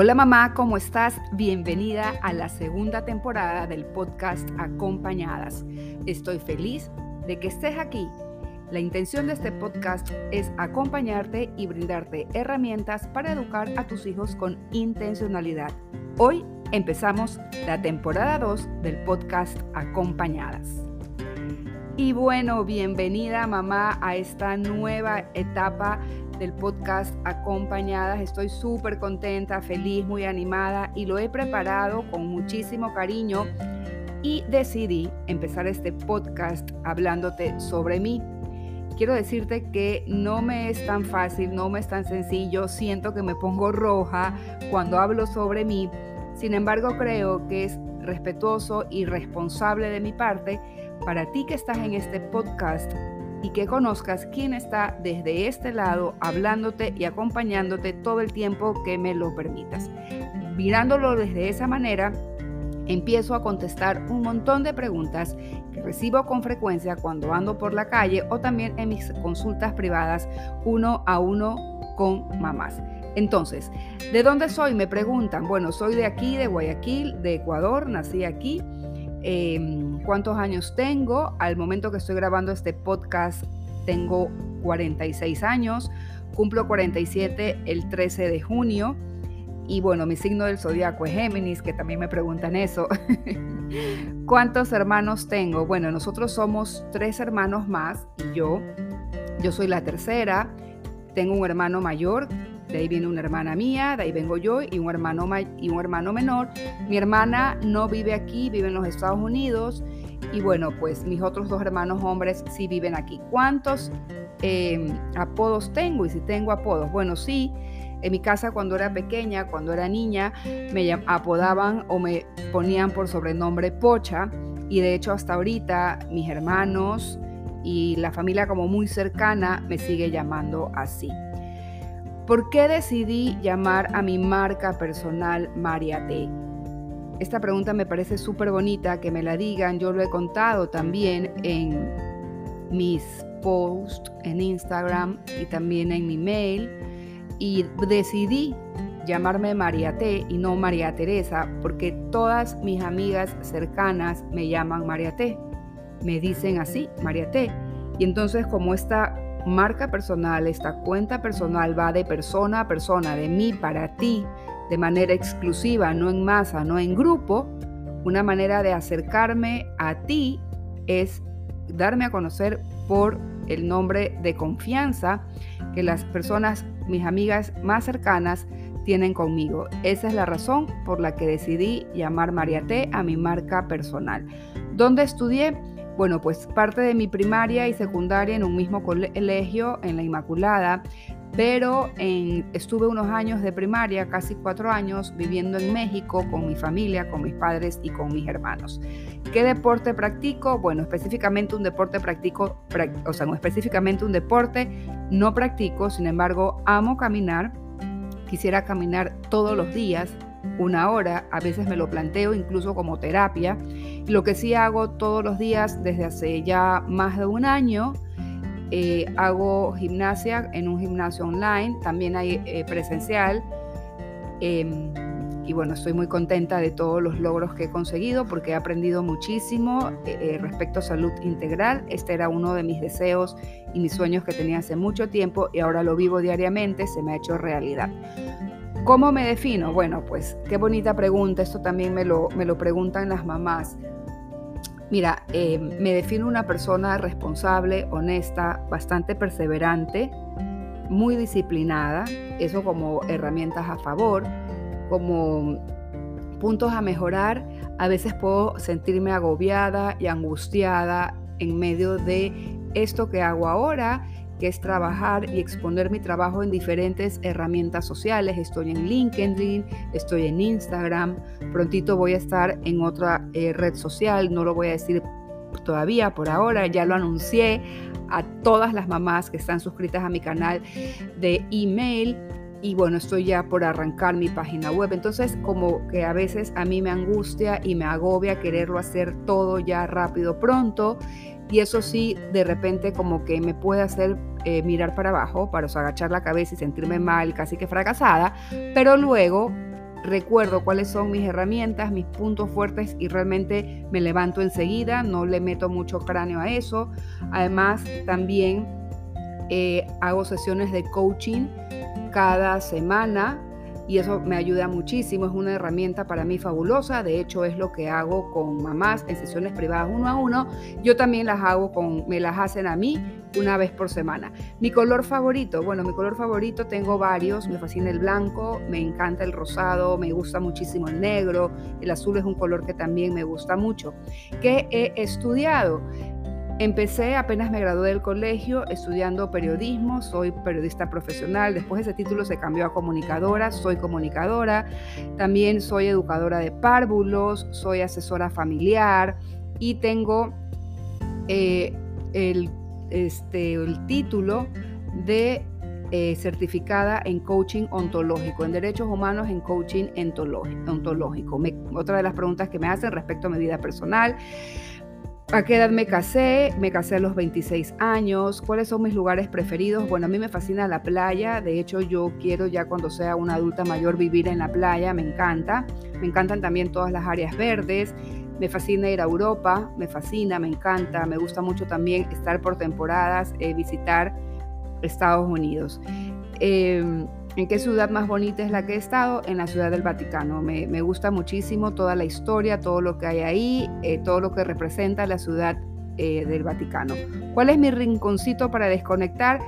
Hola mamá, ¿cómo estás? Bienvenida a la segunda temporada del podcast Acompañadas. Estoy feliz de que estés aquí. La intención de este podcast es acompañarte y brindarte herramientas para educar a tus hijos con intencionalidad. Hoy empezamos la temporada 2 del podcast Acompañadas. Y bueno, bienvenida mamá a esta nueva etapa del podcast Acompañadas. Estoy súper contenta, feliz, muy animada y lo he preparado con muchísimo cariño y decidí empezar este podcast hablándote sobre mí. Quiero decirte que no me es tan fácil, no me es tan sencillo, siento que me pongo roja cuando hablo sobre mí. Sin embargo, creo que es respetuoso y responsable de mi parte para ti que estás en este podcast y que conozcas quién está desde este lado hablándote y acompañándote todo el tiempo que me lo permitas. Mirándolo desde esa manera, empiezo a contestar un montón de preguntas que recibo con frecuencia cuando ando por la calle o también en mis consultas privadas uno a uno con mamás. Entonces, ¿de dónde soy? Me preguntan. Bueno, soy de aquí, de Guayaquil, de Ecuador, nací aquí. Em, ¿Cuántos años tengo? Al momento que estoy grabando este podcast, tengo 46 años. Cumplo 47 el 13 de junio. Y bueno, mi signo del zodiaco es Géminis, que también me preguntan eso. ¿Cuántos hermanos tengo? Bueno, nosotros somos tres hermanos más y yo. Yo soy la tercera. Tengo un hermano mayor de ahí viene una hermana mía, de ahí vengo yo y un hermano, y un hermano menor. Mi hermana no vive aquí, vive en los Estados Unidos. Y bueno, pues mis otros dos hermanos hombres sí viven aquí. ¿Cuántos em, apodos tengo? Y si tengo apodos, bueno, sí. En mi casa cuando era pequeña, cuando era niña, me apodaban o me ponían por sobrenombre Pocha. Y de hecho hasta ahorita mis hermanos y la familia como muy cercana me sigue llamando así. ¿Por qué decidí llamar a mi marca personal María T? Esta pregunta me parece súper bonita que me la digan. Yo lo he contado también en mis posts en Instagram y también en mi mail. Y decidí llamarme María T y no María Teresa porque todas mis amigas cercanas me llaman María T. Me dicen así, María T. Y entonces como esta marca personal, esta cuenta personal va de persona a persona, de mí para ti, de manera exclusiva, no en masa, no en grupo, una manera de acercarme a ti es darme a conocer por el nombre de confianza que las personas, mis amigas más cercanas, tienen conmigo. Esa es la razón por la que decidí llamar María T a mi marca personal. ¿Dónde estudié? Bueno, pues parte de mi primaria y secundaria en un mismo colegio, en la Inmaculada, pero estuve unos años de primaria, casi cuatro años, viviendo en México con mi familia, con mis padres y con mis hermanos. ¿Qué deporte practico? Bueno, específicamente un deporte practico, o sea, específicamente un deporte, no practico, sin embargo, amo caminar. Quisiera caminar todos los días, una hora, a veces me lo planteo incluso como terapia. Lo que sí hago todos los días desde hace ya más de un año, eh, hago gimnasia en un gimnasio online, también hay eh, presencial. Em, y bueno, estoy muy contenta de todos los logros que he conseguido porque he aprendido muchísimo eh, respecto a salud integral. Este era uno de mis deseos y mis sueños que tenía hace mucho tiempo y ahora lo vivo diariamente, se me ha hecho realidad. ¿Cómo me defino? Bueno, pues qué bonita pregunta. Esto también me lo, me lo preguntan las mamás. Mira, eh, me defino una persona responsable, honesta, bastante perseverante, muy disciplinada, eso como herramientas a favor, como puntos a mejorar. A veces puedo sentirme agobiada y angustiada en medio de esto que hago ahora que es trabajar y exponer mi trabajo en diferentes herramientas sociales. Estoy en LinkedIn, estoy en Instagram, prontito voy a estar en otra eh, red social, no lo voy a decir todavía por ahora, ya lo anuncié a todas las mamás que están suscritas a mi canal de email y bueno, estoy ya por arrancar mi página web. Entonces, como que a veces a mí me angustia y me agobia quererlo hacer todo ya rápido, pronto. Y eso sí, de repente como que me puede hacer eh, mirar para abajo, para agachar la cabeza y sentirme mal, casi que fracasada. Pero luego recuerdo cuáles son mis herramientas, mis puntos fuertes y realmente me levanto enseguida, no le meto mucho cráneo a eso. Además, también eh, hago sesiones de coaching cada semana y eso me ayuda muchísimo, es una herramienta para mí fabulosa, de hecho es lo que hago con mamás en sesiones privadas uno a uno, yo también las hago con, me las hacen a mí una vez por semana. Mi color favorito, bueno, mi color favorito tengo varios, me fascina el blanco, me encanta el rosado, me gusta muchísimo el negro, el azul es un color que también me gusta mucho. ¿Qué he estudiado? Empecé apenas me gradué del colegio estudiando periodismo, soy periodista profesional, después ese título se cambió a comunicadora, soy comunicadora, también soy educadora de párvulos, soy asesora familiar y tengo eh, el, este, el título de eh, certificada en coaching ontológico, en derechos humanos en coaching ontológico. otra de las preguntas que me hacen respecto a mi vida personal. ¿A qué edad me casé? Me casé a los 26 años. ¿Cuáles son mis lugares preferidos? Bueno, a mí me fascina la playa. De hecho, yo quiero ya cuando sea una adulta mayor vivir en la playa. Me encanta. Me encantan también todas las áreas verdes. Me fascina ir a Europa. Me fascina, me encanta. Me gusta mucho también estar por temporadas, eh, visitar Estados Unidos. Em, ¿En qué ciudad más bonita es la que he estado? En la ciudad del Vaticano. Me, gusta muchísimo toda la historia, todo lo que hay ahí, eh, todo lo que representa la ciudad eh, del Vaticano. ¿Cuál es mi rinconcito para desconectar?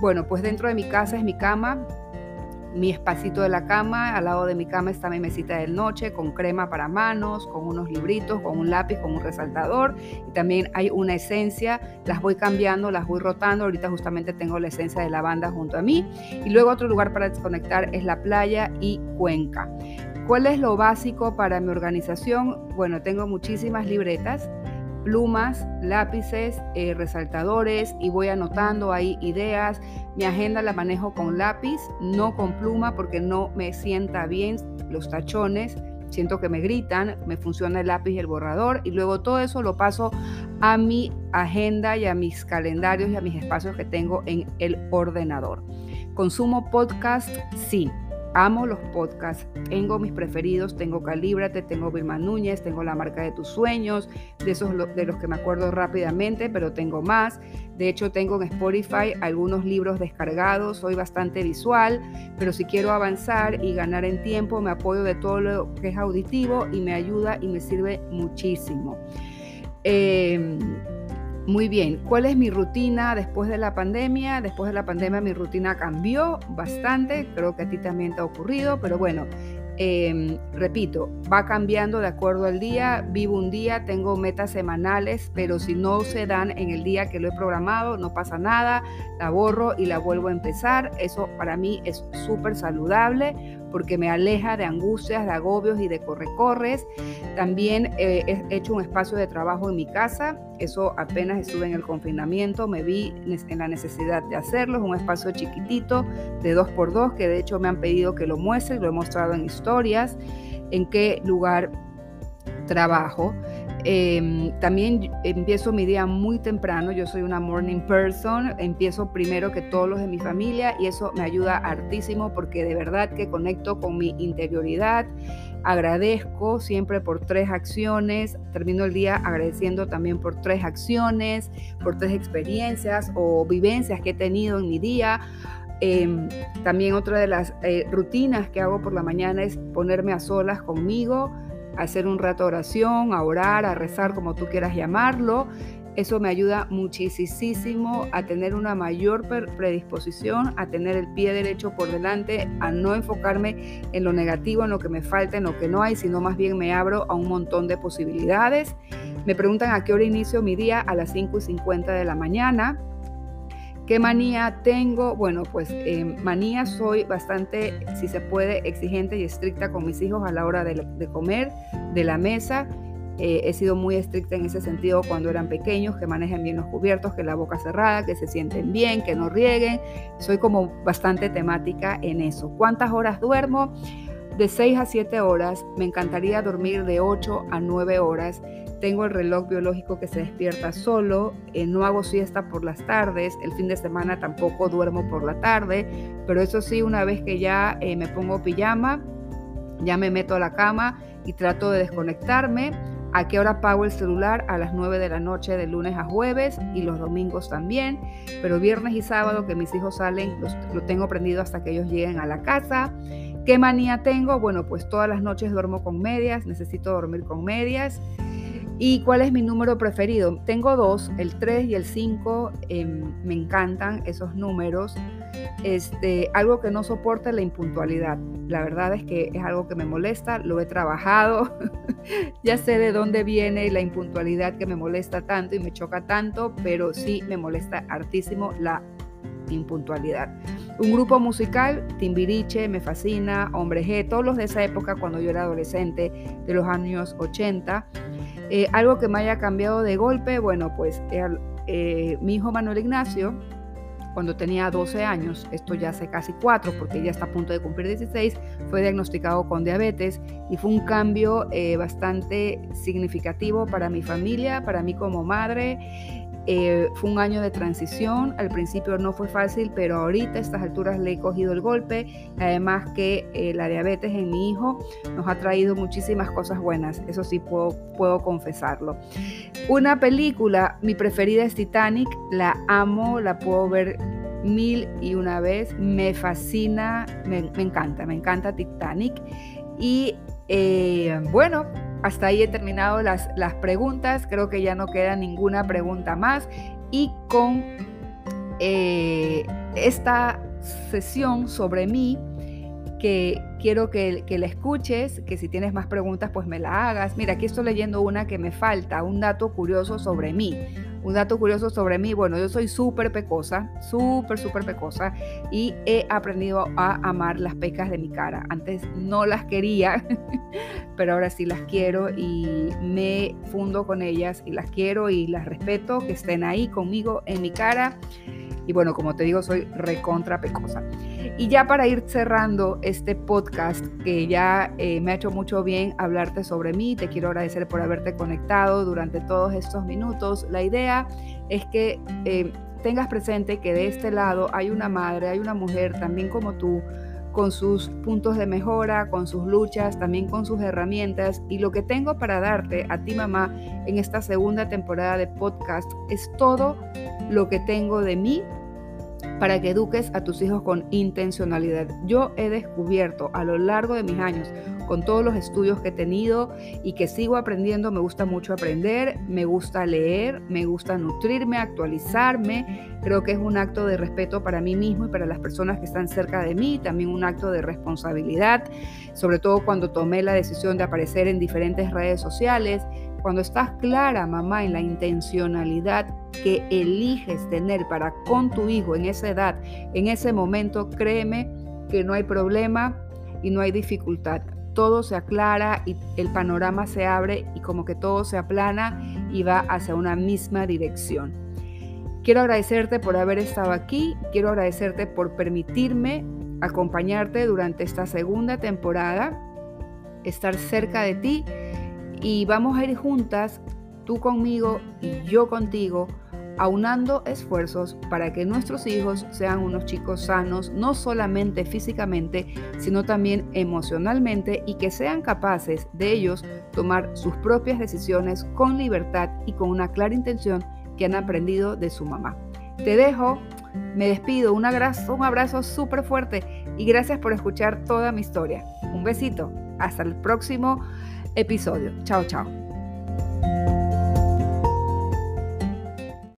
Bueno, pues dentro de mi casa es mi cama, mi espacito de la cama, al lado de mi cama está mi mesita de noche con crema para manos, con unos libritos, con un lápiz, con un resaltador y también hay una esencia, las voy cambiando, las voy rotando, ahorita justamente tengo la esencia de lavanda junto a mí y luego otro lugar para desconectar es la playa y Cuenca. ¿Cuál es lo básico para mi organización? Bueno, tengo muchísimas libretas plumas, lápices, eh, resaltadores y voy anotando ahí ideas. Mi agenda la manejo con lápiz, no con pluma porque no me sienta bien los tachones. Siento que me gritan, me funciona el lápiz y el borrador y luego todo eso lo paso a mi agenda y a mis calendarios y a mis espacios que tengo en el ordenador. ¿Consumo podcast? Sí. Amo los podcasts, tengo mis preferidos, tengo Calíbrate, tengo Vilma Núñez, tengo La Marca de tus Sueños, de esos de los que me acuerdo rápidamente, pero tengo más. De hecho, tengo en Spotify algunos libros descargados, soy bastante visual, pero si quiero avanzar y ganar en tiempo, me apoyo de todo lo que es auditivo y me ayuda y me sirve muchísimo. Eh, muy bien, ¿cuál es mi rutina después de la pandemia? Después de la pandemia mi rutina cambió bastante, creo que a ti también te ha ocurrido, pero bueno, Em, repito, va cambiando de acuerdo al día, vivo un día, tengo metas semanales, pero si no se dan en el día que lo he programado, no pasa nada, la borro y la vuelvo a empezar. Eso para mí es súper saludable porque me aleja de angustias, de agobios y de correcorres. También eh, he hecho un espacio de trabajo en mi casa, eso apenas estuve en el confinamiento, me vi en la necesidad de hacerlo, es un espacio chiquitito de dos por dos que de hecho me han pedido que lo muestre, lo he mostrado en historia historias, en qué lugar trabajo. Em, también empiezo mi día muy temprano, yo soy una morning person, empiezo primero que todos los de mi familia y eso me ayuda hartísimo porque de verdad que conecto con mi interioridad, agradezco siempre por tres acciones, termino el día agradeciendo también por tres acciones, por tres experiencias o vivencias que he tenido en mi día Em, también otra de las eh, rutinas que hago por la mañana es ponerme a solas conmigo, hacer un rato oración, a orar, a rezar, como tú quieras llamarlo. Eso me ayuda muchísimo a tener una mayor predisposición, a tener el pie derecho por delante, a no enfocarme en lo negativo, en lo que me falta, en lo que no hay, sino más bien me abro a un montón de posibilidades. Me preguntan a qué hora inicio mi día, a las 5 y 50 de la mañana. ¿Qué manía tengo? Bueno, pues eh, manía soy bastante, si se puede, exigente y estricta con mis hijos a la hora de, comer, de la mesa. Eh, he sido muy estricta en ese sentido cuando eran pequeños, que manejen bien los cubiertos, que la boca cerrada, que se sienten bien, que no rieguen. Soy como bastante temática en eso. ¿Cuántas horas duermo? De 6 a 7 horas. Me encantaría dormir de 8 a 9 horas. Tengo el reloj biológico que se despierta solo, eh, no hago siesta por las tardes, el fin de semana tampoco duermo por la tarde, pero eso sí, una vez que ya eh, me pongo pijama, Ya me meto a la cama y trato de desconectarme. ¿A qué hora apago el celular? A las 9 de la noche de lunes a jueves y los domingos también. Pero viernes y sábado que mis hijos salen, lo tengo prendido hasta que ellos lleguen a la casa. ¿Qué manía tengo? Bueno, pues todas las noches duermo con medias, necesito dormir con medias. ¿Y cuál es mi número preferido? Tengo dos, el 3 y el 5, em, me encantan esos números. Este, algo que no soporta la impuntualidad. La verdad es que es algo que me molesta, lo he trabajado, ya sé de dónde viene la impuntualidad que me molesta tanto y me choca tanto, pero sí me molesta hartísimo la impuntualidad. Un grupo musical, Timbiriche, me fascina, Hombre G, todos los de esa época cuando yo era adolescente, de los años 80. Eh, algo que me haya cambiado de golpe, bueno, pues eh, mi hijo Manuel Ignacio, cuando tenía 12 años, esto ya hace casi 4 porque ya está a punto de cumplir 16, fue diagnosticado con diabetes y fue un cambio eh, bastante significativo para mi familia, para mí como madre eh, fue un año de transición, al principio no fue fácil, pero ahorita a estas alturas le he cogido el golpe. Además que eh, la diabetes en mi hijo nos ha traído muchísimas cosas buenas, eso sí puedo, confesarlo. Una película, mi preferida es Titanic, la amo, la puedo ver mil y una vez, me fascina, me, encanta, me encanta Titanic. Y eh, bueno, hasta ahí he terminado las, las preguntas, creo que ya no queda ninguna pregunta más y con eh, esta sesión sobre mí, que quiero que, que, la escuches, que si tienes más preguntas pues me la hagas. Mira, aquí estoy leyendo una que me falta, un dato curioso sobre mí. Un dato curioso sobre mí, bueno, yo soy súper pecosa, súper, súper pecosa y he aprendido a amar las pecas de mi cara. Antes no las quería, pero ahora sí las quiero y me fundo con ellas y las quiero y las respeto, que estén ahí conmigo en mi cara. Y bueno, como te digo, soy recontra pecosa. Y ya para ir cerrando este podcast, que ya eh, me ha hecho mucho bien hablarte sobre mí, te quiero agradecer por haberte conectado durante todos estos minutos. La idea es que eh, tengas presente que de este lado hay una madre, hay una mujer también como tú, con sus puntos de mejora, con sus luchas, también con sus herramientas. Y lo que tengo para darte a ti, mamá, en esta segunda temporada de podcast es todo lo que tengo de mí para que eduques a tus hijos con intencionalidad. Yo he descubierto a lo largo de mis años, con todos los estudios que he tenido y que sigo aprendiendo, me gusta mucho aprender, me gusta leer, me gusta nutrirme, actualizarme. Creo que es un acto de respeto para mí mismo y para las personas que están cerca de mí, también un acto de responsabilidad, sobre todo cuando tomé la decisión de aparecer en diferentes redes sociales cuando estás clara, mamá, en la intencionalidad que eliges tener para con tu hijo en esa edad, en ese momento, créeme que no hay problema y no hay dificultad. Todo se aclara y el panorama se abre y como que todo se aplana y va hacia una misma dirección. Quiero agradecerte por haber estado aquí, quiero agradecerte por permitirme acompañarte durante esta segunda temporada, estar cerca de ti y vamos a ir juntas, tú conmigo y yo contigo, aunando esfuerzos para que nuestros hijos sean unos chicos sanos, no solamente físicamente, sino también emocionalmente y que sean capaces de ellos tomar sus propias decisiones con libertad y con una clara intención que han aprendido de su mamá. Te dejo, me despido, un abrazo, un abrazo súper fuerte y gracias por escuchar toda mi historia. Un besito, hasta el próximo episodio. Chao, chao.